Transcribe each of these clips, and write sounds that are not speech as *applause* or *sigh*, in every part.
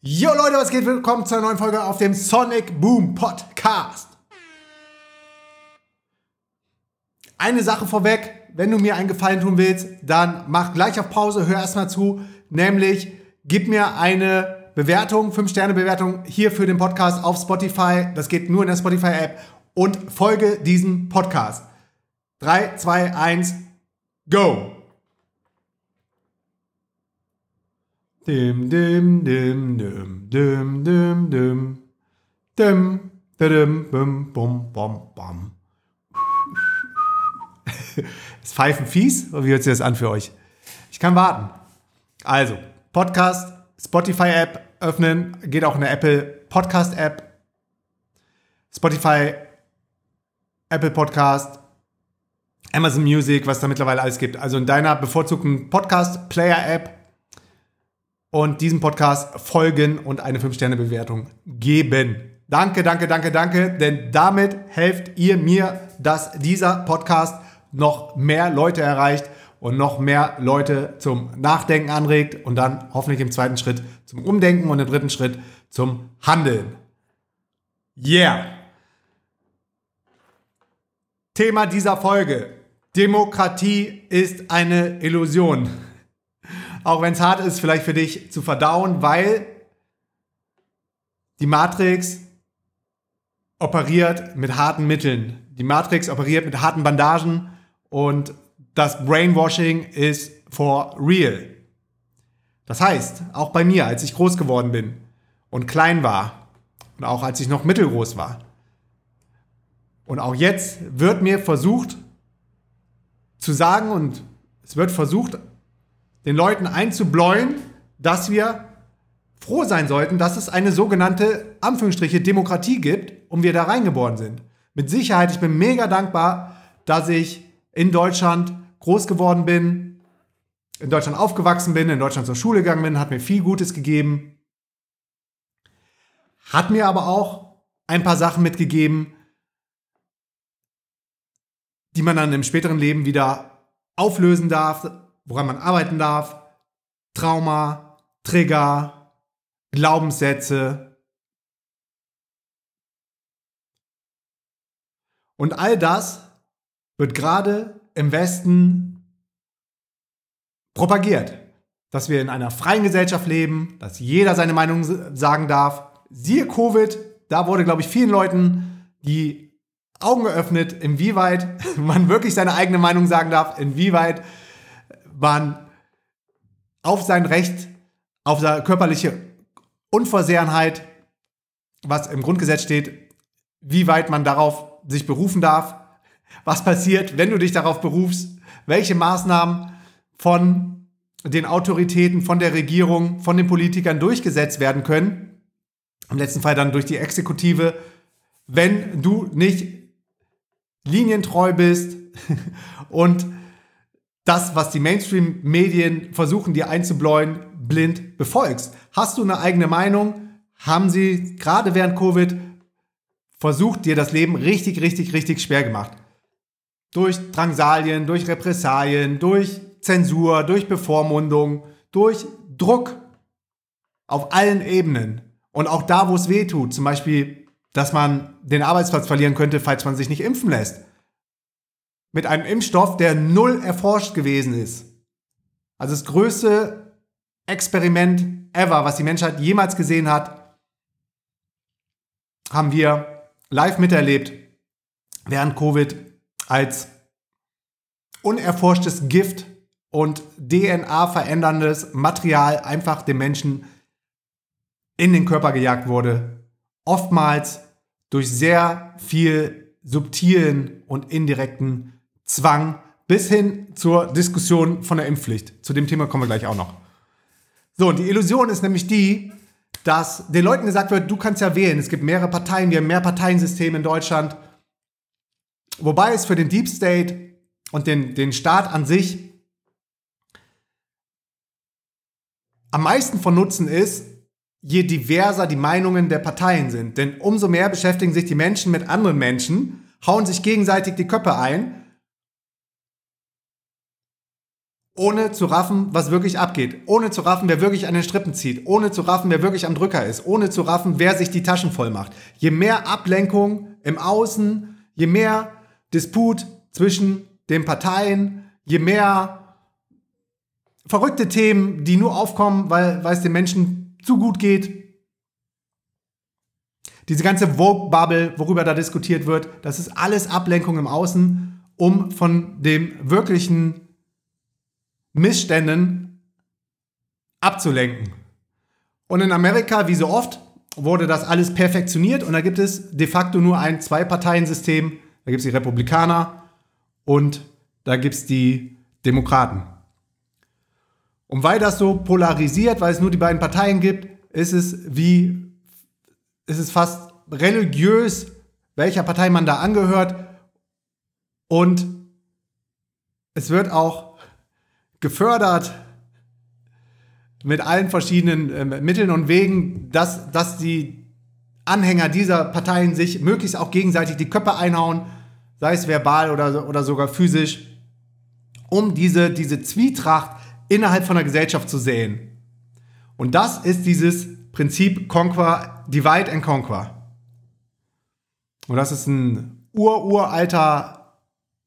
Jo Leute, was geht? Willkommen zu einer neuen Folge auf dem Sonic Boom Podcast. Eine Sache vorweg, wenn du mir einen Gefallen tun willst, dann mach gleich auf Pause, hör erstmal zu, nämlich gib mir eine Bewertung, 5-Sterne-Bewertung hier für den Podcast auf Spotify. Das geht nur in der Spotify-App und folge diesem Podcast. 3, 2, 1, go! Dim, dim, dim, dim, dim, dim, dim. Dim, dim, bim, bum, bum, bum. *laughs* Ist Pfeifen fies? Oder wie hört sich das an für euch? Ich kann warten. Also, Podcast, Spotify-App öffnen, geht auch in der Apple Podcast-App. Spotify, Apple Podcast, Amazon Music, was da mittlerweile alles gibt. Also in deiner bevorzugten Podcast-Player-App und diesem Podcast folgen und eine 5-Sterne-Bewertung geben. Danke, danke, danke, danke, denn damit helft ihr mir, dass dieser Podcast noch mehr Leute erreicht und noch mehr Leute zum Nachdenken anregt und dann hoffentlich im zweiten Schritt zum Umdenken und im dritten Schritt zum Handeln. Yeah! Thema dieser Folge. Demokratie ist eine Illusion. Auch wenn es hart ist, vielleicht für dich zu verdauen, weil die Matrix operiert mit harten Mitteln. Die Matrix operiert mit harten Bandagen und das Brainwashing ist for real. Das heißt, auch bei mir, als ich groß geworden bin und klein war und auch als ich noch mittelgroß war und auch jetzt wird mir versucht zu sagen und es wird versucht den Leuten einzubläuen, dass wir froh sein sollten, dass es eine sogenannte Anführungsstriche Demokratie gibt und wir da reingeboren sind. Mit Sicherheit, ich bin mega dankbar, dass ich in Deutschland groß geworden bin, in Deutschland aufgewachsen bin, in Deutschland zur Schule gegangen bin, hat mir viel Gutes gegeben. Hat mir aber auch ein paar Sachen mitgegeben, die man dann im späteren Leben wieder auflösen darf, woran man arbeiten darf. Trauma, Trigger, Glaubenssätze. Und all das wird gerade im Westen propagiert, dass wir in einer freien Gesellschaft leben, dass jeder seine Meinung sagen darf. Siehe Covid, da wurde, glaube ich, vielen Leuten die Augen geöffnet, inwieweit *laughs* man wirklich seine eigene Meinung sagen darf, inwieweit man auf sein Recht, auf seine körperliche Unversehrtheit, was im Grundgesetz steht, wie weit man darauf sich berufen darf, was passiert, wenn du dich darauf berufst, welche Maßnahmen von den Autoritäten, von der Regierung, von den Politikern durchgesetzt werden können. Im letzten Fall dann durch die Exekutive, wenn du nicht linientreu bist *laughs* und das, was die Mainstream-Medien versuchen, dir einzubläuen, blind befolgst. Hast du eine eigene Meinung? Haben sie gerade während Covid versucht, dir das Leben richtig, richtig, richtig schwer gemacht? Durch Drangsalien, durch Repressalien, durch Zensur, durch Bevormundung, durch Druck auf allen Ebenen. Und auch da, wo es weh tut, zum Beispiel, dass man den Arbeitsplatz verlieren könnte, falls man sich nicht impfen lässt. Mit einem Impfstoff, der null erforscht gewesen ist. Also das größte Experiment ever, was die Menschheit jemals gesehen hat, haben wir live miterlebt während Covid als unerforschtes Gift und DNA veränderndes Material einfach dem Menschen in den Körper gejagt wurde. Oftmals durch sehr viel subtilen und indirekten Zwang bis hin zur Diskussion von der Impfpflicht. Zu dem Thema kommen wir gleich auch noch. So, und die Illusion ist nämlich die, dass den Leuten gesagt wird, du kannst ja wählen. Es gibt mehrere Parteien, wir haben mehr Parteiensystem in Deutschland. Wobei es für den Deep State und den, den Staat an sich am meisten von Nutzen ist, je diverser die Meinungen der Parteien sind. Denn umso mehr beschäftigen sich die Menschen mit anderen Menschen, hauen sich gegenseitig die Köpfe ein ohne zu raffen, was wirklich abgeht, ohne zu raffen, wer wirklich an den Strippen zieht, ohne zu raffen, wer wirklich am Drücker ist, ohne zu raffen, wer sich die Taschen voll macht. Je mehr Ablenkung im Außen, je mehr Disput zwischen den Parteien, je mehr verrückte Themen, die nur aufkommen, weil, weil es den Menschen zu gut geht. Diese ganze Vogue-Bubble, worüber da diskutiert wird, das ist alles Ablenkung im Außen, um von dem wirklichen Missständen abzulenken. Und in Amerika, wie so oft, wurde das alles perfektioniert und da gibt es de facto nur ein Zwei-Parteien-System. Da gibt es die Republikaner und da gibt es die Demokraten. Und weil das so polarisiert, weil es nur die beiden Parteien gibt, ist es wie, ist es fast religiös, welcher Partei man da angehört. Und es wird auch gefördert mit allen verschiedenen äh, Mitteln und Wegen, dass, dass die Anhänger dieser Parteien sich möglichst auch gegenseitig die Köpfe einhauen, sei es verbal oder, oder sogar physisch, um diese, diese Zwietracht innerhalb von der Gesellschaft zu sehen. Und das ist dieses Prinzip Conquer, Divide and Conquer. Und das ist ein ururalter,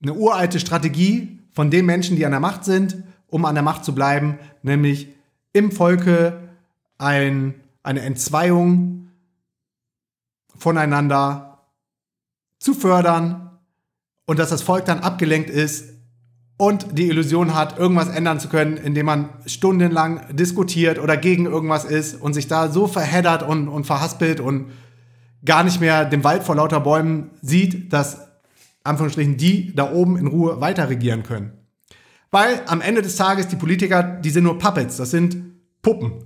eine uralte Strategie von den Menschen, die an der Macht sind, um an der Macht zu bleiben, nämlich im Volke ein, eine Entzweiung voneinander zu fördern und dass das Volk dann abgelenkt ist und die Illusion hat, irgendwas ändern zu können, indem man stundenlang diskutiert oder gegen irgendwas ist und sich da so verheddert und, und verhaspelt und gar nicht mehr den Wald vor lauter Bäumen sieht, dass Anführungsstrichen die da oben in Ruhe weiter regieren können. Weil am Ende des Tages die Politiker, die sind nur Puppets, das sind Puppen,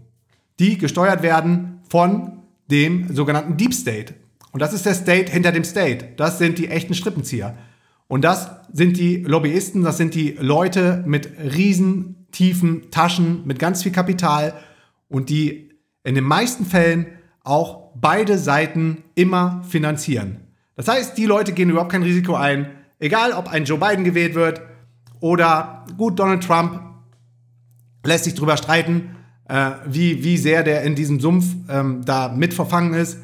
die gesteuert werden von dem sogenannten Deep State. Und das ist der State hinter dem State. Das sind die echten Strippenzieher. Und das sind die Lobbyisten, das sind die Leute mit riesen tiefen Taschen, mit ganz viel Kapital und die in den meisten Fällen auch beide Seiten immer finanzieren. Das heißt, die Leute gehen überhaupt kein Risiko ein, egal ob ein Joe Biden gewählt wird oder gut, Donald Trump lässt sich darüber streiten, äh, wie, wie sehr der in diesem Sumpf ähm, da mit verfangen ist.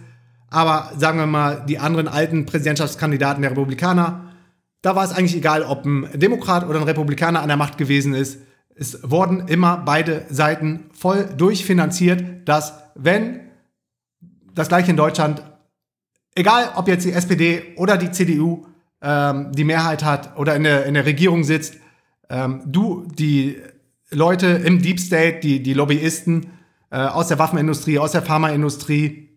Aber sagen wir mal, die anderen alten Präsidentschaftskandidaten der Republikaner, da war es eigentlich egal, ob ein Demokrat oder ein Republikaner an der Macht gewesen ist. Es wurden immer beide Seiten voll durchfinanziert, dass wenn das gleiche in Deutschland, egal ob jetzt die SPD oder die CDU ähm, die Mehrheit hat oder in der, in der Regierung sitzt, ähm, du, die Leute im Deep State, die, die Lobbyisten äh, aus der Waffenindustrie, aus der Pharmaindustrie,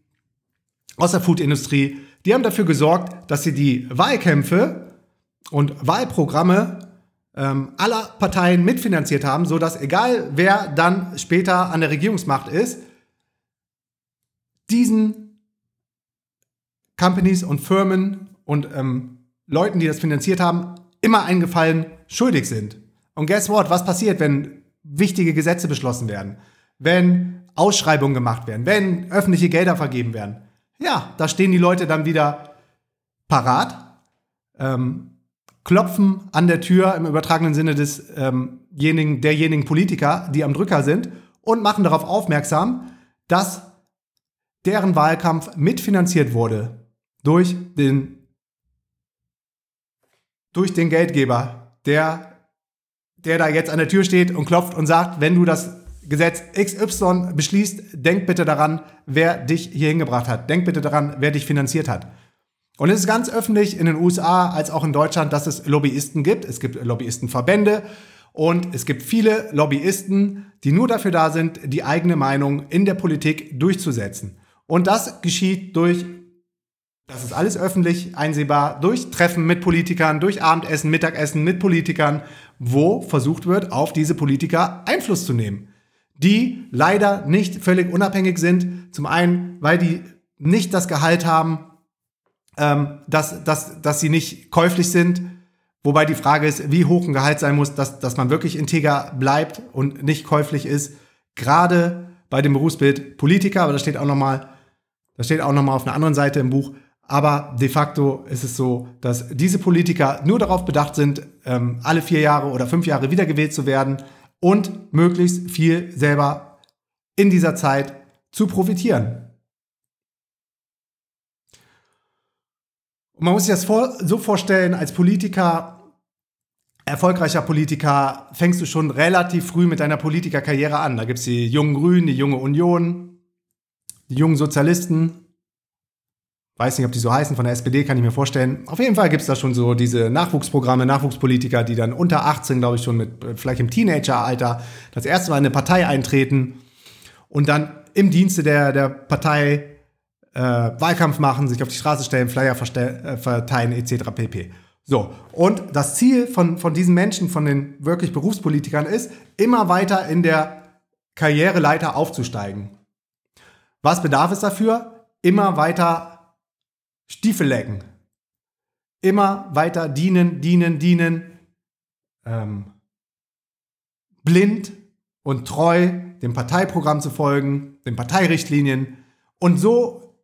aus der Foodindustrie, die haben dafür gesorgt, dass sie die Wahlkämpfe und Wahlprogramme ähm, aller Parteien mitfinanziert haben, so dass egal wer dann später an der Regierungsmacht ist, diesen Companies und Firmen und ähm, Leuten, die das finanziert haben, immer einen Gefallen schuldig sind. Und guess what? Was passiert, wenn wichtige Gesetze beschlossen werden? Wenn Ausschreibungen gemacht werden? Wenn öffentliche Gelder vergeben werden? Ja, da stehen die Leute dann wieder parat, ähm, klopfen an der Tür im übertragenen Sinne desjenigen, ähm derjenigen Politiker, die am Drücker sind und machen darauf aufmerksam, dass deren Wahlkampf mitfinanziert wurde durch den, durch den Geldgeber, der, der da jetzt an der Tür steht und klopft und sagt, wenn du das Gesetz XY beschließt, denk bitte daran, wer dich hier hingebracht hat. Denk bitte daran, wer dich finanziert hat. Und es ist ganz öffentlich in den USA als auch in Deutschland, dass es Lobbyisten gibt. Es gibt Lobbyistenverbände und es gibt viele Lobbyisten, die nur dafür da sind, die eigene Meinung in der Politik durchzusetzen. Und das geschieht durch, das ist alles öffentlich einsehbar, durch Treffen mit Politikern, durch Abendessen, Mittagessen mit Politikern, wo versucht wird, auf diese Politiker Einfluss zu nehmen. Die leider nicht völlig unabhängig sind. Zum einen, weil die nicht das Gehalt haben, ähm, dass, dass, dass sie nicht käuflich sind. Wobei die Frage ist, wie hoch ein Gehalt sein muss, dass, dass man wirklich integer bleibt und nicht käuflich ist. Gerade bei dem Berufsbild Politiker, aber das steht auch nochmal, das steht auch nochmal auf einer anderen Seite im Buch. Aber de facto ist es so, dass diese Politiker nur darauf bedacht sind, ähm, alle vier Jahre oder fünf Jahre wiedergewählt zu werden und möglichst viel selber in dieser Zeit zu profitieren. Und man muss sich das so vorstellen, als Politiker, erfolgreicher Politiker, fängst du schon relativ früh mit deiner Politikerkarriere an. Da gibt es die jungen Grünen, die junge Union, die jungen Sozialisten, weiß nicht, ob die so heißen, von der SPD kann ich mir vorstellen. Auf jeden Fall gibt es da schon so diese Nachwuchsprogramme, Nachwuchspolitiker, die dann unter 18, glaube ich, schon mit äh, vielleicht im Teenageralter das erste Mal in eine Partei eintreten und dann im Dienste der, der Partei äh, Wahlkampf machen, sich auf die Straße stellen, Flyer äh, verteilen, etc. pp. So, und das Ziel von, von diesen Menschen, von den wirklich Berufspolitikern ist, immer weiter in der Karriereleiter aufzusteigen. Was bedarf es dafür? Immer weiter Stiefel lecken. Immer weiter dienen, dienen, dienen. Ähm, blind und treu dem Parteiprogramm zu folgen, den Parteirichtlinien. Und so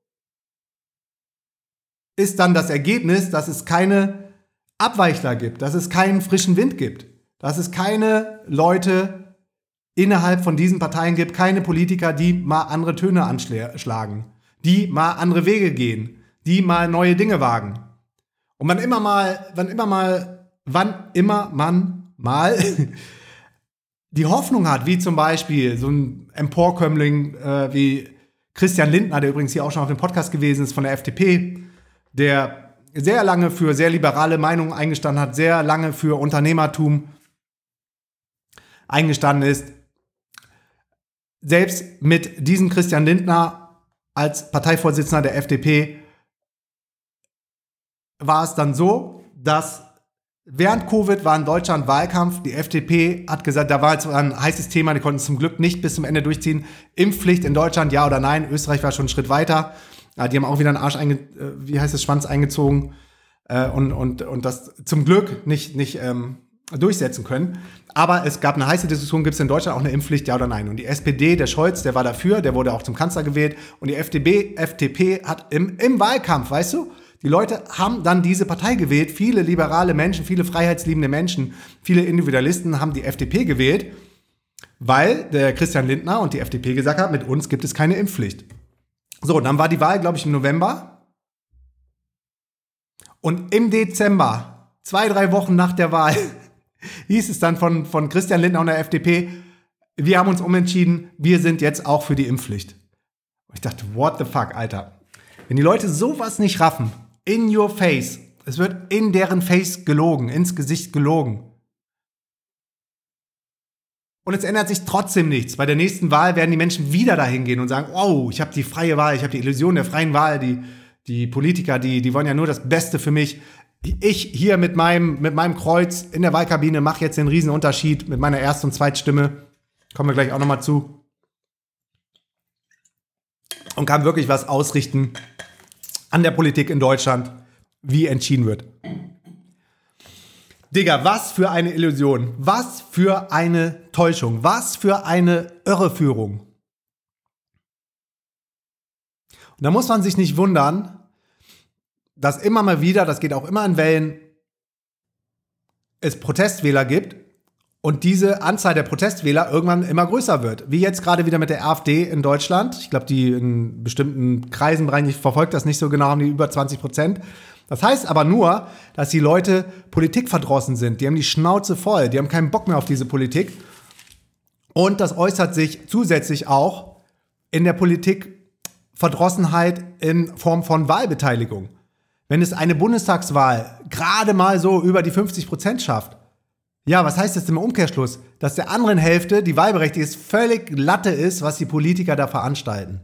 ist dann das Ergebnis, dass es keine Abweichler gibt, dass es keinen frischen Wind gibt, dass es keine Leute innerhalb von diesen Parteien gibt, keine Politiker, die mal andere Töne anschlagen, die mal andere Wege gehen, die mal neue Dinge wagen. Und man immer mal, wann immer mal, wann immer man mal *laughs* die Hoffnung hat, wie zum Beispiel so ein Emporkömmling äh, wie Christian Lindner, der übrigens hier auch schon auf dem Podcast gewesen ist von der FDP, der sehr lange für sehr liberale Meinungen eingestanden hat, sehr lange für Unternehmertum eingestanden ist. Selbst mit diesem Christian Lindner als Parteivorsitzender der FDP war es dann so, dass während Covid war in Deutschland Wahlkampf. Die FDP hat gesagt, da war jetzt ein heißes Thema, die konnten es zum Glück nicht bis zum Ende durchziehen. Impfpflicht in Deutschland, ja oder nein? Österreich war schon einen Schritt weiter. Die haben auch wieder einen Arsch einge, äh, wie heißt es, Schwanz eingezogen äh, und, und, und das zum Glück nicht, nicht ähm, durchsetzen können. Aber es gab eine heiße Diskussion, gibt es in Deutschland auch eine Impfpflicht, ja oder nein? Und die SPD, der Scholz, der war dafür, der wurde auch zum Kanzler gewählt. Und die FDP, FDP hat im, im Wahlkampf, weißt du, die Leute haben dann diese Partei gewählt. Viele liberale Menschen, viele freiheitsliebende Menschen, viele Individualisten haben die FDP gewählt, weil der Christian Lindner und die FDP gesagt haben, mit uns gibt es keine Impfpflicht. So, dann war die Wahl, glaube ich, im November. Und im Dezember, zwei, drei Wochen nach der Wahl, *laughs* hieß es dann von, von Christian Lindner und der FDP, wir haben uns umentschieden, wir sind jetzt auch für die Impfpflicht. Und ich dachte, what the fuck, Alter. Wenn die Leute sowas nicht raffen, in your face. Es wird in deren Face gelogen, ins Gesicht gelogen. Und es ändert sich trotzdem nichts. Bei der nächsten Wahl werden die Menschen wieder dahin gehen und sagen, oh, ich habe die freie Wahl, ich habe die Illusion der freien Wahl, die, die Politiker, die, die wollen ja nur das Beste für mich. Ich hier mit meinem, mit meinem Kreuz in der Wahlkabine mache jetzt den Riesenunterschied mit meiner Erst- und Zweitstimme. Kommen wir gleich auch nochmal zu. Und kann wirklich was ausrichten an der Politik in Deutschland, wie entschieden wird. Digga, was für eine Illusion, was für eine Täuschung, was für eine Irreführung. Und da muss man sich nicht wundern, dass immer mal wieder, das geht auch immer in Wellen, es Protestwähler gibt und diese Anzahl der Protestwähler irgendwann immer größer wird. Wie jetzt gerade wieder mit der AfD in Deutschland. Ich glaube, die in bestimmten Kreisen, ich verfolge das nicht so genau, haben die über 20 Prozent. Das heißt aber nur, dass die Leute politikverdrossen sind. Die haben die Schnauze voll. Die haben keinen Bock mehr auf diese Politik. Und das äußert sich zusätzlich auch in der Politikverdrossenheit in Form von Wahlbeteiligung. Wenn es eine Bundestagswahl gerade mal so über die 50 Prozent schafft, ja, was heißt das im Umkehrschluss? Dass der anderen Hälfte, die wahlberechtigt ist, völlig Latte ist, was die Politiker da veranstalten.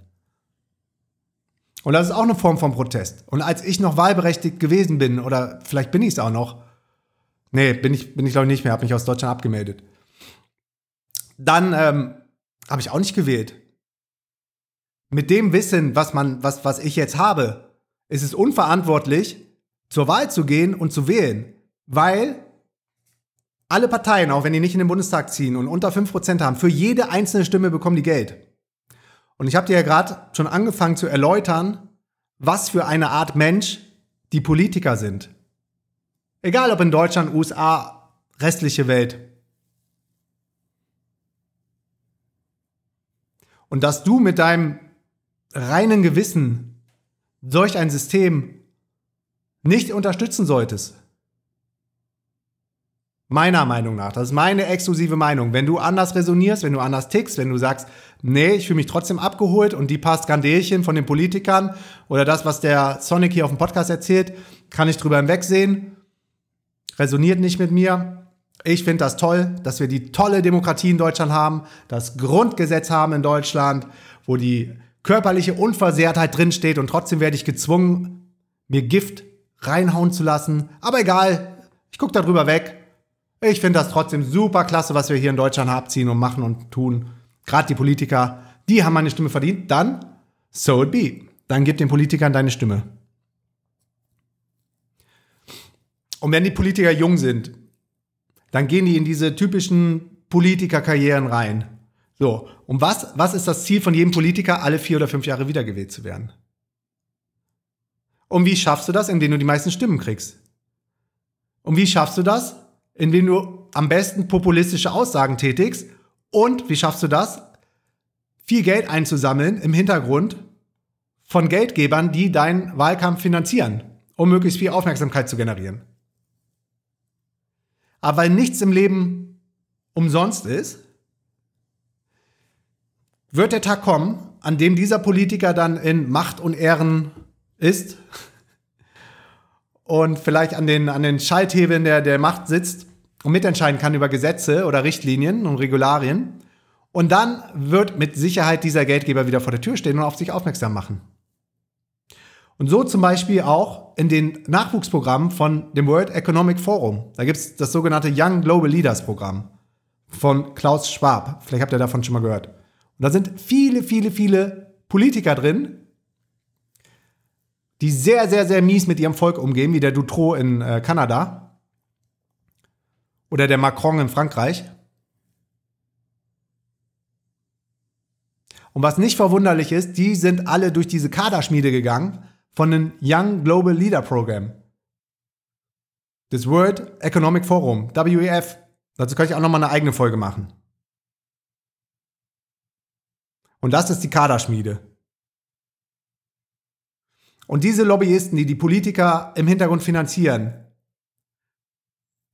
Und das ist auch eine Form von Protest. Und als ich noch wahlberechtigt gewesen bin, oder vielleicht bin ich es auch noch, nee, bin ich, bin ich glaube ich nicht mehr, habe mich aus Deutschland abgemeldet. Dann ähm, habe ich auch nicht gewählt. Mit dem Wissen, was man, was, was ich jetzt habe, ist es unverantwortlich, zur Wahl zu gehen und zu wählen, weil alle Parteien, auch wenn die nicht in den Bundestag ziehen und unter 5% haben, für jede einzelne Stimme bekommen die Geld. Und ich habe dir ja gerade schon angefangen zu erläutern, was für eine Art Mensch die Politiker sind. Egal ob in Deutschland, USA, restliche Welt. Und dass du mit deinem reinen Gewissen solch ein System nicht unterstützen solltest. Meiner Meinung nach. Das ist meine exklusive Meinung. Wenn du anders resonierst, wenn du anders tickst, wenn du sagst, nee, ich fühle mich trotzdem abgeholt und die paar Skandelchen von den Politikern oder das, was der Sonic hier auf dem Podcast erzählt, kann ich drüber hinwegsehen, resoniert nicht mit mir. Ich finde das toll, dass wir die tolle Demokratie in Deutschland haben, das Grundgesetz haben in Deutschland, wo die körperliche Unversehrtheit drinsteht und trotzdem werde ich gezwungen, mir Gift reinhauen zu lassen. Aber egal, ich gucke darüber weg. Ich finde das trotzdem super klasse, was wir hier in Deutschland abziehen und machen und tun. Gerade die Politiker, die haben meine Stimme verdient. Dann, so it be. Dann gib den Politikern deine Stimme. Und wenn die Politiker jung sind, dann gehen die in diese typischen Politikerkarrieren rein. So, und was, was ist das Ziel von jedem Politiker, alle vier oder fünf Jahre wiedergewählt zu werden? Und wie schaffst du das, indem du die meisten Stimmen kriegst? Und wie schaffst du das, indem du am besten populistische Aussagen tätigst? Und wie schaffst du das, viel Geld einzusammeln im Hintergrund von Geldgebern, die deinen Wahlkampf finanzieren, um möglichst viel Aufmerksamkeit zu generieren? Aber weil nichts im Leben umsonst ist, wird der Tag kommen, an dem dieser Politiker dann in Macht und Ehren ist und vielleicht an den, an den Schalthebeln der, der Macht sitzt und mitentscheiden kann über Gesetze oder Richtlinien und Regularien. Und dann wird mit Sicherheit dieser Geldgeber wieder vor der Tür stehen und auf sich aufmerksam machen. Und so zum Beispiel auch in den Nachwuchsprogrammen von dem World Economic Forum. Da gibt es das sogenannte Young Global Leaders Programm von Klaus Schwab. Vielleicht habt ihr davon schon mal gehört. Und da sind viele, viele, viele Politiker drin, die sehr, sehr, sehr mies mit ihrem Volk umgehen, wie der Dutroux in äh, Kanada oder der Macron in Frankreich. Und was nicht verwunderlich ist, die sind alle durch diese Kaderschmiede gegangen von dem Young Global Leader Program. Das World Economic Forum, WEF. Dazu kann ich auch nochmal eine eigene Folge machen. Und das ist die Kaderschmiede. Und diese Lobbyisten, die die Politiker im Hintergrund finanzieren,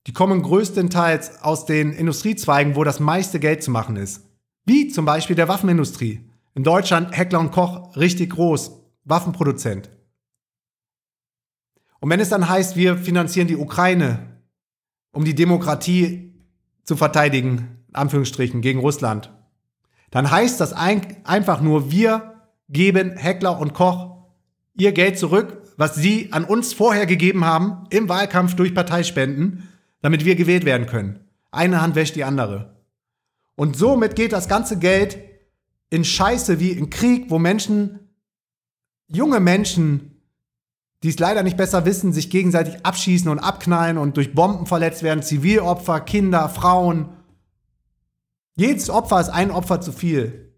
die kommen größtenteils aus den Industriezweigen, wo das meiste Geld zu machen ist. Wie zum Beispiel der Waffenindustrie. In Deutschland Heckler und Koch richtig groß, Waffenproduzent. Und wenn es dann heißt, wir finanzieren die Ukraine, um die Demokratie zu verteidigen, Anführungsstrichen, gegen Russland, dann heißt das ein, einfach nur, wir geben Heckler und Koch ihr Geld zurück, was sie an uns vorher gegeben haben im Wahlkampf durch Parteispenden, damit wir gewählt werden können. Eine Hand wäscht die andere. Und somit geht das ganze Geld in Scheiße wie in Krieg, wo Menschen, junge Menschen, die es leider nicht besser wissen, sich gegenseitig abschießen und abknallen und durch Bomben verletzt werden, Zivilopfer, Kinder, Frauen, jedes Opfer ist ein Opfer zu viel.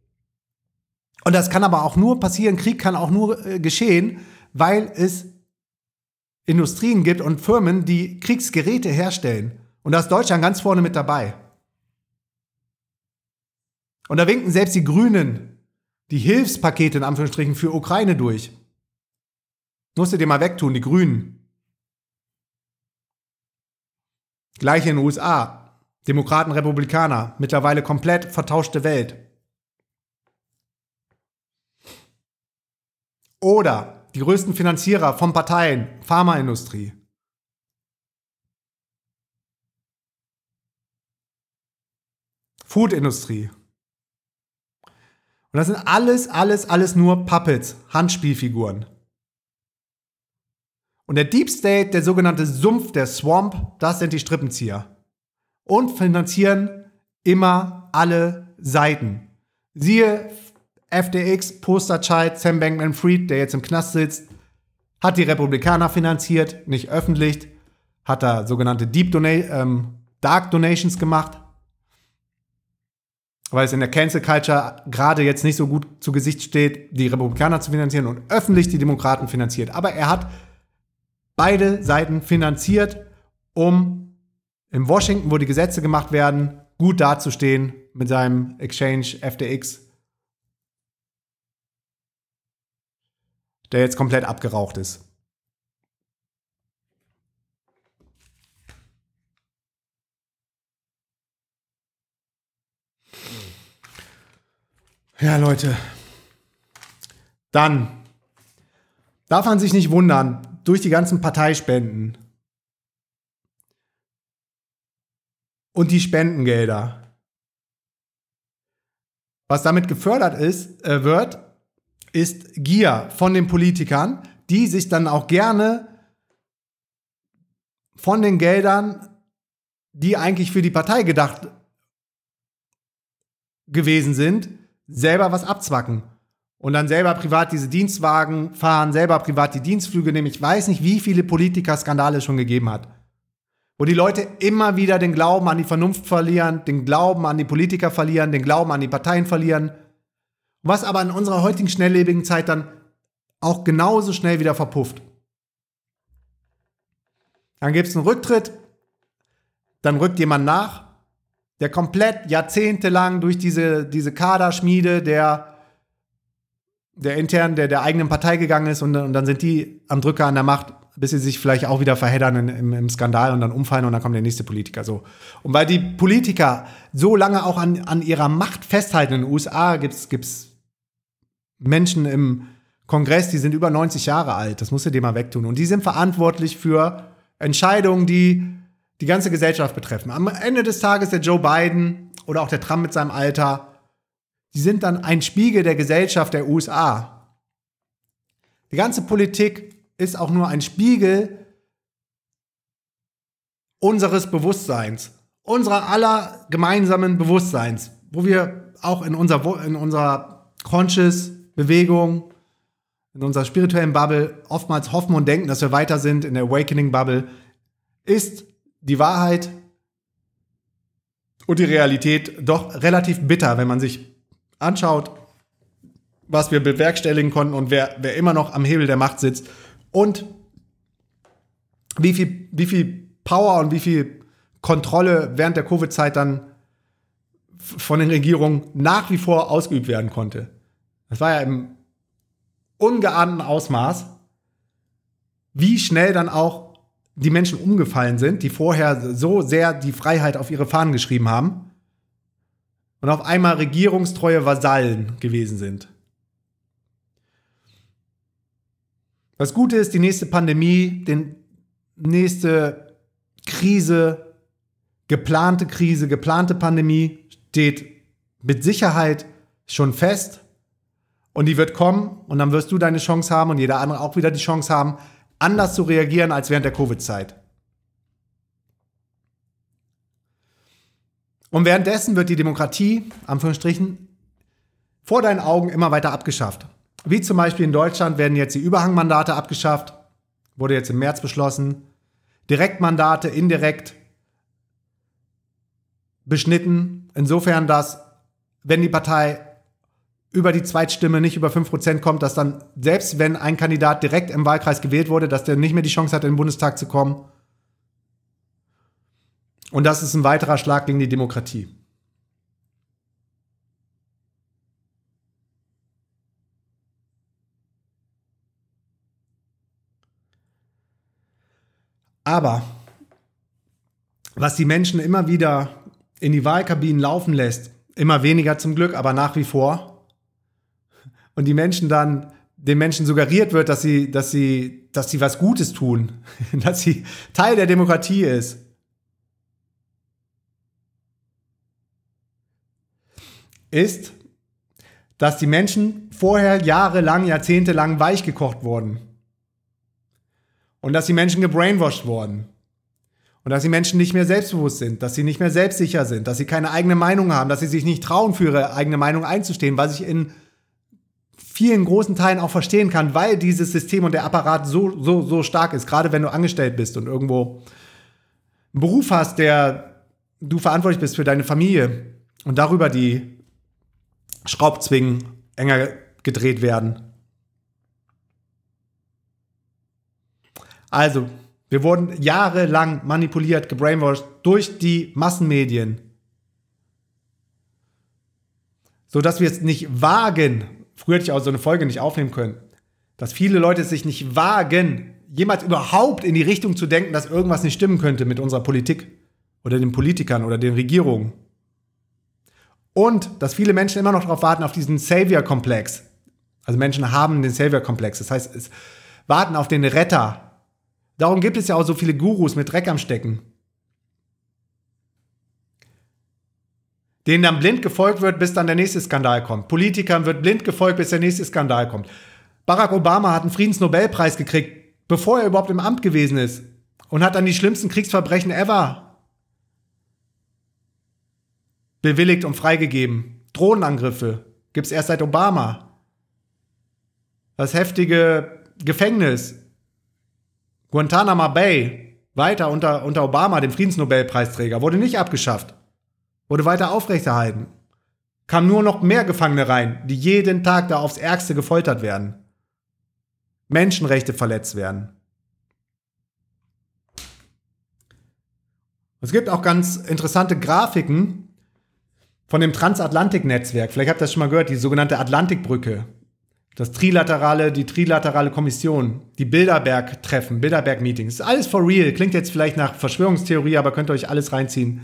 Und das kann aber auch nur passieren, Krieg kann auch nur äh, geschehen, weil es Industrien gibt und Firmen, die Kriegsgeräte herstellen. Und da ist Deutschland ganz vorne mit dabei. Und da winken selbst die Grünen die Hilfspakete in Anführungsstrichen für Ukraine durch. Musst du dir mal wegtun, die Grünen. Gleiche in den USA. Demokraten, Republikaner, mittlerweile komplett vertauschte Welt. Oder die größten Finanzierer von Parteien, Pharmaindustrie. Foodindustrie. Und das sind alles, alles, alles nur Puppets, Handspielfiguren. Und der Deep State, der sogenannte Sumpf, der Swamp, das sind die Strippenzieher und finanzieren immer alle Seiten. Siehe FDX, Posterchild, Sam Bankman-Fried, der jetzt im Knast sitzt, hat die Republikaner finanziert, nicht öffentlich, hat da sogenannte Deep Dona ähm, Dark Donations gemacht, weil es in der Cancel Culture gerade jetzt nicht so gut zu Gesicht steht, die Republikaner zu finanzieren und öffentlich die Demokraten finanziert. Aber er hat beide Seiten finanziert, um in Washington, wo die Gesetze gemacht werden, gut dazustehen mit seinem Exchange FTX der jetzt komplett abgeraucht ist. Ja, Leute. Dann darf man sich nicht wundern, durch die ganzen Parteispenden und die Spendengelder. Was damit gefördert ist, äh, wird, ist Gier von den Politikern, die sich dann auch gerne von den Geldern, die eigentlich für die Partei gedacht gewesen sind, selber was abzwacken. Und dann selber privat diese Dienstwagen fahren, selber privat die Dienstflüge nehmen. Ich weiß nicht, wie viele Politiker-Skandale es schon gegeben hat. Wo die Leute immer wieder den Glauben an die Vernunft verlieren, den Glauben an die Politiker verlieren, den Glauben an die Parteien verlieren. Was aber in unserer heutigen schnelllebigen Zeit dann auch genauso schnell wieder verpufft. Dann gibt es einen Rücktritt, dann rückt jemand nach, der komplett jahrzehntelang durch diese, diese Kaderschmiede der, der intern, der, der eigenen Partei gegangen ist und, und dann sind die am Drücker an der Macht, bis sie sich vielleicht auch wieder verheddern in, im, im, Skandal und dann umfallen und dann kommt der nächste Politiker. So. Und weil die Politiker so lange auch an, an ihrer Macht festhalten, in den USA gibt es Menschen im Kongress, die sind über 90 Jahre alt, das musst du dir mal wegtun. Und die sind verantwortlich für Entscheidungen, die die ganze Gesellschaft betreffen. Am Ende des Tages der Joe Biden oder auch der Trump mit seinem Alter, die sind dann ein Spiegel der Gesellschaft der USA. Die ganze Politik ist auch nur ein Spiegel unseres Bewusstseins, unserer aller gemeinsamen Bewusstseins, wo wir auch in unserer, in unserer Conscious Bewegung, in unserer spirituellen Bubble oftmals hoffen und denken, dass wir weiter sind in der Awakening Bubble, ist die Wahrheit und die Realität doch relativ bitter, wenn man sich anschaut, was wir bewerkstelligen konnten und wer, wer immer noch am Hebel der Macht sitzt und wie viel, wie viel Power und wie viel Kontrolle während der Covid-Zeit dann von den Regierungen nach wie vor ausgeübt werden konnte. Das war ja im ungeahnten Ausmaß, wie schnell dann auch die Menschen umgefallen sind, die vorher so sehr die Freiheit auf ihre Fahnen geschrieben haben und auf einmal regierungstreue Vasallen gewesen sind. Das Gute ist, die nächste Pandemie, die nächste Krise, geplante Krise, geplante Pandemie steht mit Sicherheit schon fest und die wird kommen und dann wirst du deine Chance haben und jeder andere auch wieder die Chance haben, anders zu reagieren als während der Covid-Zeit. Und währenddessen wird die Demokratie, Anführungsstrichen, vor deinen Augen immer weiter abgeschafft. Wie zum Beispiel in Deutschland werden jetzt die Überhangmandate abgeschafft, wurde jetzt im März beschlossen. Direktmandate indirekt beschnitten, insofern, dass wenn die Partei über die Zweitstimme nicht über 5% kommt, dass dann, selbst wenn ein Kandidat direkt im Wahlkreis gewählt wurde, dass der nicht mehr die Chance hat, in den Bundestag zu kommen. Und das ist ein weiterer Schlag gegen die Demokratie. Aber was die Menschen immer wieder in die Wahlkabinen laufen lässt, immer weniger zum Glück, aber nach wie vor, und die Menschen dann den Menschen suggeriert wird, dass sie, dass sie, dass sie was Gutes tun, *laughs* dass sie Teil der Demokratie ist. Ist, dass die Menschen vorher jahrelang, jahrzehntelang weichgekocht wurden. Und dass die Menschen gebrainwashed wurden. Und dass die Menschen nicht mehr selbstbewusst sind, dass sie nicht mehr selbstsicher sind, dass sie keine eigene Meinung haben, dass sie sich nicht trauen, für ihre eigene Meinung einzustehen, was ich in vielen großen Teilen auch verstehen kann, weil dieses System und der Apparat so, so, so stark ist, gerade wenn du angestellt bist und irgendwo einen Beruf hast, der du verantwortlich bist für deine Familie und darüber die Schraubzwingen enger gedreht werden. Also, wir wurden jahrelang manipuliert, gebrainwashed durch die Massenmedien, sodass wir es nicht wagen, Früher hätte ich auch so eine Folge nicht aufnehmen können. dass viele Leute sich nicht wagen, jemals überhaupt in die Richtung zu denken, dass irgendwas nicht stimmen könnte mit unserer Politik oder den Politikern oder den Regierungen. Und dass viele Menschen immer noch darauf warten, auf diesen Savior-Komplex. Also Menschen haben den Savior-Komplex. Das heißt, es warten auf den Retter. Darum gibt es ja auch so viele Gurus mit Dreck am Stecken. Denen dann blind gefolgt wird, bis dann der nächste Skandal kommt. Politikern wird blind gefolgt, bis der nächste Skandal kommt. Barack Obama hat einen Friedensnobelpreis gekriegt, bevor er überhaupt im Amt gewesen ist. Und hat dann die schlimmsten Kriegsverbrechen ever bewilligt und freigegeben. Drohnenangriffe gibt es erst seit Obama. Das heftige Gefängnis. Guantanamo Bay, weiter unter, unter Obama, dem Friedensnobelpreisträger, wurde nicht abgeschafft. Wurde weiter aufrechterhalten. Kam nur noch mehr Gefangene rein, die jeden Tag da aufs Ärgste gefoltert werden. Menschenrechte verletzt werden. Es gibt auch ganz interessante Grafiken, von dem Transatlantik-Netzwerk. Vielleicht habt ihr das schon mal gehört, die sogenannte Atlantikbrücke. Das trilaterale, die trilaterale Kommission, die Bilderberg-Treffen, Bilderberg-Meetings. Alles for real. Klingt jetzt vielleicht nach Verschwörungstheorie, aber könnt ihr euch alles reinziehen.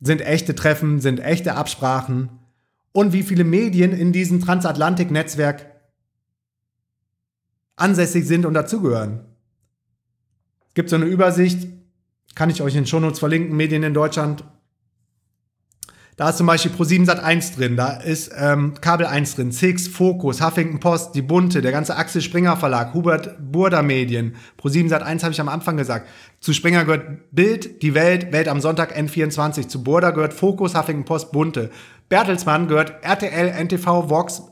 Sind echte Treffen, sind echte Absprachen. Und wie viele Medien in diesem Transatlantik-Netzwerk ansässig sind und dazugehören. Es gibt so eine Übersicht, kann ich euch in Shownotes verlinken, Medien in Deutschland. Da ist zum Beispiel Pro7 Sat 1 drin, da ist ähm, Kabel 1 drin, Six, Focus, Huffington Post, Die Bunte, der ganze Axel Springer Verlag, Hubert Burda Medien, Pro7 Sat 1 habe ich am Anfang gesagt. Zu Springer gehört Bild, Die Welt, Welt am Sonntag N24. Zu Burda gehört Focus, Huffington Post, Bunte. Bertelsmann gehört RTL, NTV, Vox,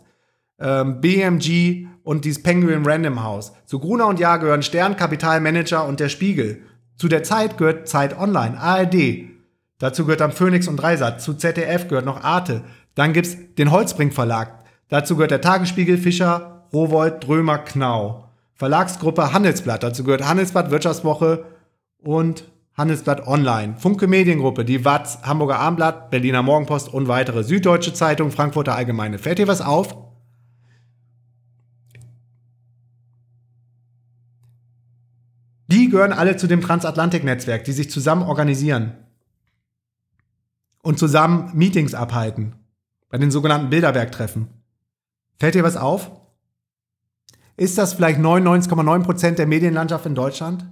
ähm, BMG und dieses Penguin Random House. Zu Gruner und Jahr gehören Stern, Kapital Manager und der Spiegel. Zu der Zeit gehört Zeit Online, ARD. Dazu gehört dann Phoenix und Dreisat. Zu ZDF gehört noch Arte. Dann gibt's den Holzbrink Verlag. Dazu gehört der Tagesspiegel, Fischer, Rowold, Drömer, Knau. Verlagsgruppe Handelsblatt. Dazu gehört Handelsblatt, Wirtschaftswoche und Handelsblatt Online. Funke Mediengruppe, die Watz, Hamburger Armblatt, Berliner Morgenpost und weitere. Süddeutsche Zeitung, Frankfurter Allgemeine. Fällt dir was auf? Die gehören alle zu dem Transatlantik-Netzwerk, die sich zusammen organisieren und zusammen Meetings abhalten. Bei den sogenannten Bilderberg-Treffen. Fällt dir was auf? Ist das vielleicht 99,9% der Medienlandschaft in Deutschland?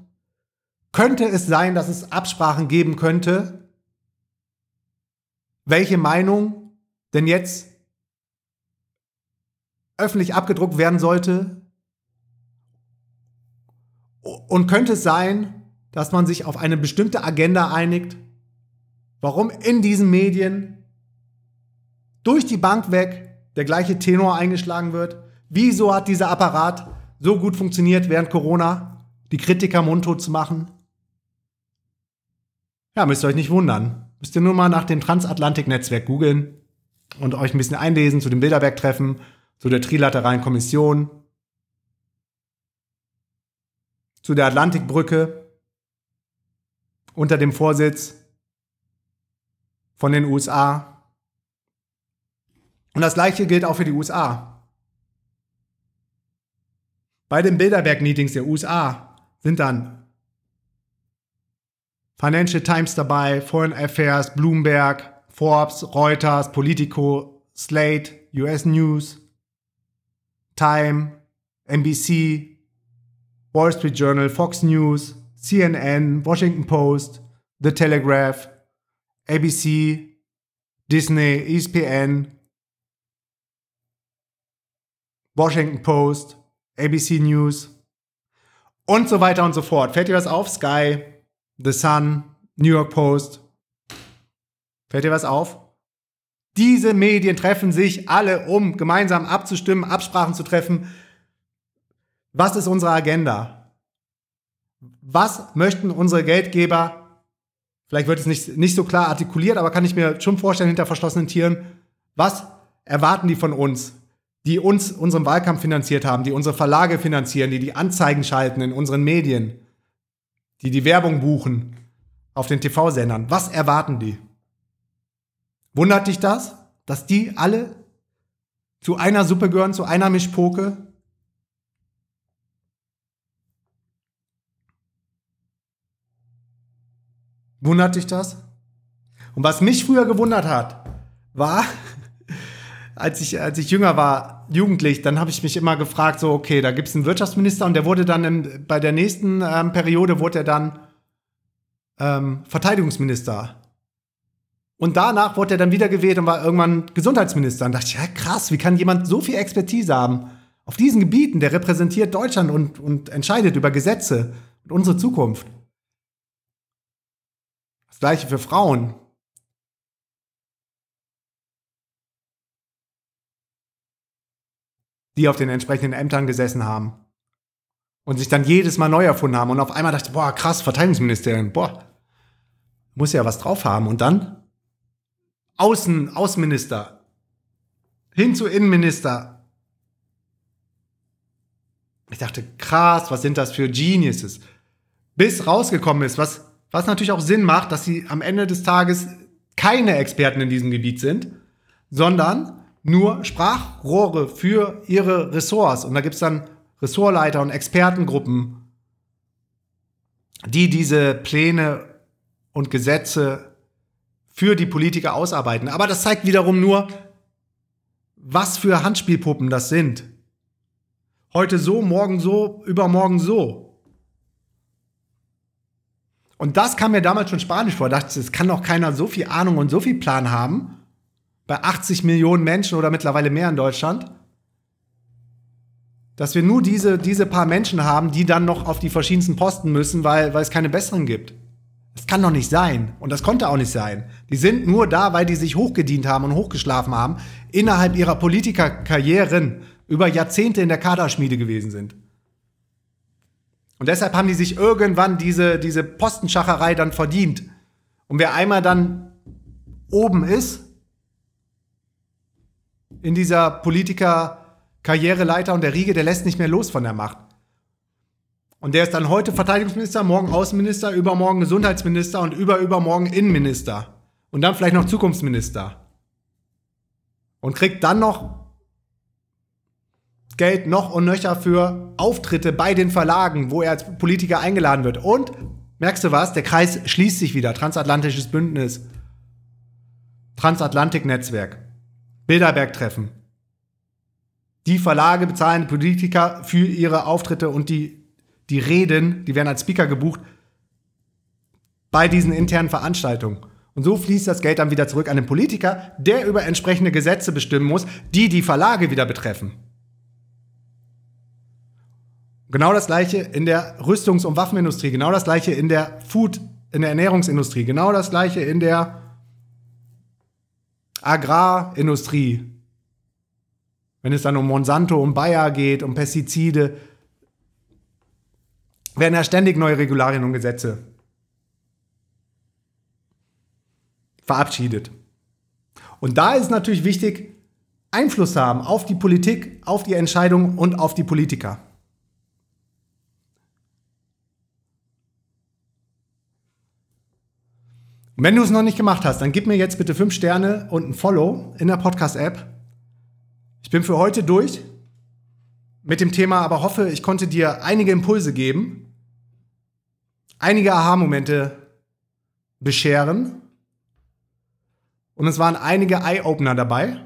Könnte es sein, dass es Absprachen geben könnte, welche Meinung denn jetzt öffentlich abgedruckt werden sollte und könnte es sein, dass man sich auf eine bestimmte Agenda einigt, warum in diesen Medien durch die Bank weg der gleiche Tenor eingeschlagen wird? Wieso hat dieser Apparat so gut funktioniert während Corona, die Kritiker mundtot zu machen? Ja, müsst ihr euch nicht wundern. Müsst ihr nur mal nach dem Transatlantik-Netzwerk googeln und euch ein bisschen einlesen zu dem Bilderberg-Treffen, zu der Trilateralen Kommission, zu der Atlantikbrücke unter dem Vorsitz von den USA. Und das gleiche gilt auch für die USA. Bei den Bilderberg-Meetings der USA sind dann Financial Times dabei, Foreign Affairs, Bloomberg, Forbes, Reuters, Politico, Slate, US News, Time, NBC, Wall Street Journal, Fox News, CNN, Washington Post, The Telegraph, ABC, Disney, ESPN, Washington Post, ABC News und so weiter und so fort. Fällt dir was auf? Sky, The Sun, New York Post. Fällt dir was auf? Diese Medien treffen sich alle, um gemeinsam abzustimmen, Absprachen zu treffen, was ist unsere Agenda? Was möchten unsere Geldgeber? Vielleicht wird es nicht, nicht so klar artikuliert, aber kann ich mir schon vorstellen hinter verschlossenen Tieren. Was erwarten die von uns, die uns unseren Wahlkampf finanziert haben, die unsere Verlage finanzieren, die die Anzeigen schalten in unseren Medien, die die Werbung buchen auf den TV-Sendern? Was erwarten die? Wundert dich das, dass die alle zu einer Suppe gehören, zu einer Mischpoke. Wundert dich das? Und was mich früher gewundert hat, war, *laughs* als ich, als ich jünger war, jugendlich, dann habe ich mich immer gefragt, so, okay, da gibt es einen Wirtschaftsminister und der wurde dann im, bei der nächsten ähm, Periode, wurde er dann ähm, Verteidigungsminister. Und danach wurde er dann wieder gewählt und war irgendwann Gesundheitsminister. Und dachte ich, ja krass, wie kann jemand so viel Expertise haben auf diesen Gebieten? Der repräsentiert Deutschland und, und entscheidet über Gesetze und unsere Zukunft. Gleiche für Frauen. die auf den entsprechenden Ämtern gesessen haben und sich dann jedes Mal neu erfunden haben und auf einmal dachte, boah, krass, Verteidigungsministerin, boah, muss ja was drauf haben. Und dann Außen, Außenminister, hin zu Innenminister. Ich dachte, krass, was sind das für Geniuses? Bis rausgekommen ist, was, was natürlich auch Sinn macht, dass sie am Ende des Tages keine Experten in diesem Gebiet sind, sondern nur Sprachrohre für ihre Ressorts. Und da gibt es dann Ressortleiter und Expertengruppen, die diese Pläne und Gesetze für die Politiker ausarbeiten. Aber das zeigt wiederum nur, was für Handspielpuppen das sind. Heute so, morgen so, übermorgen so. Und das kam mir damals schon Spanisch vor. Ich dachte, es kann doch keiner so viel Ahnung und so viel Plan haben bei 80 Millionen Menschen oder mittlerweile mehr in Deutschland, dass wir nur diese, diese paar Menschen haben, die dann noch auf die verschiedensten Posten müssen, weil, weil es keine besseren gibt. Das kann doch nicht sein. Und das konnte auch nicht sein. Die sind nur da, weil die sich hochgedient haben und hochgeschlafen haben, innerhalb ihrer Politikerkarrieren über Jahrzehnte in der Kaderschmiede gewesen sind. Und deshalb haben die sich irgendwann diese, diese Postenschacherei dann verdient. Und wer einmal dann oben ist, in dieser Politiker-Karriereleiter und der Riege, der lässt nicht mehr los von der Macht. Und der ist dann heute Verteidigungsminister, morgen Außenminister, übermorgen Gesundheitsminister und überübermorgen Innenminister. Und dann vielleicht noch Zukunftsminister. Und kriegt dann noch Geld noch und nöcher für Auftritte bei den Verlagen, wo er als Politiker eingeladen wird. Und, merkst du was, der Kreis schließt sich wieder. Transatlantisches Bündnis. Transatlantik-Netzwerk. Bilderberg-Treffen. Die Verlage bezahlen Politiker für ihre Auftritte und die, die Reden, die werden als Speaker gebucht bei diesen internen Veranstaltungen. Und so fließt das Geld dann wieder zurück an den Politiker, der über entsprechende Gesetze bestimmen muss, die die Verlage wieder betreffen. Genau das gleiche in der Rüstungs- und Waffenindustrie, genau das gleiche in der Food, in der Ernährungsindustrie, genau das gleiche in der Agrarindustrie, wenn es dann um Monsanto, um Bayer geht, um Pestizide, werden ja ständig neue Regularien und Gesetze verabschiedet. Und da ist natürlich wichtig, Einfluss zu haben auf die Politik, auf die Entscheidungen und auf die Politiker. Und wenn du es noch nicht gemacht hast, dann gib mir jetzt bitte fünf Sterne und ein Follow in der Podcast-App. Ich bin für heute durch mit dem Thema, aber hoffe, ich konnte dir einige Impulse geben, einige Aha-Momente bescheren. Und es waren einige Eye-Opener dabei,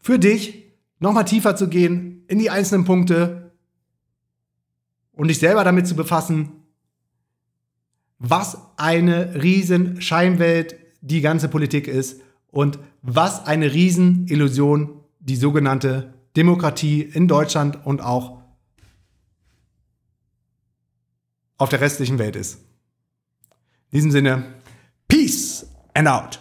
für dich nochmal tiefer zu gehen in die einzelnen Punkte und dich selber damit zu befassen, was eine riesen Scheinwelt die ganze Politik ist und was eine Riesenillusion die sogenannte Demokratie in Deutschland und auch auf der restlichen Welt ist. In diesem Sinne, Peace and out.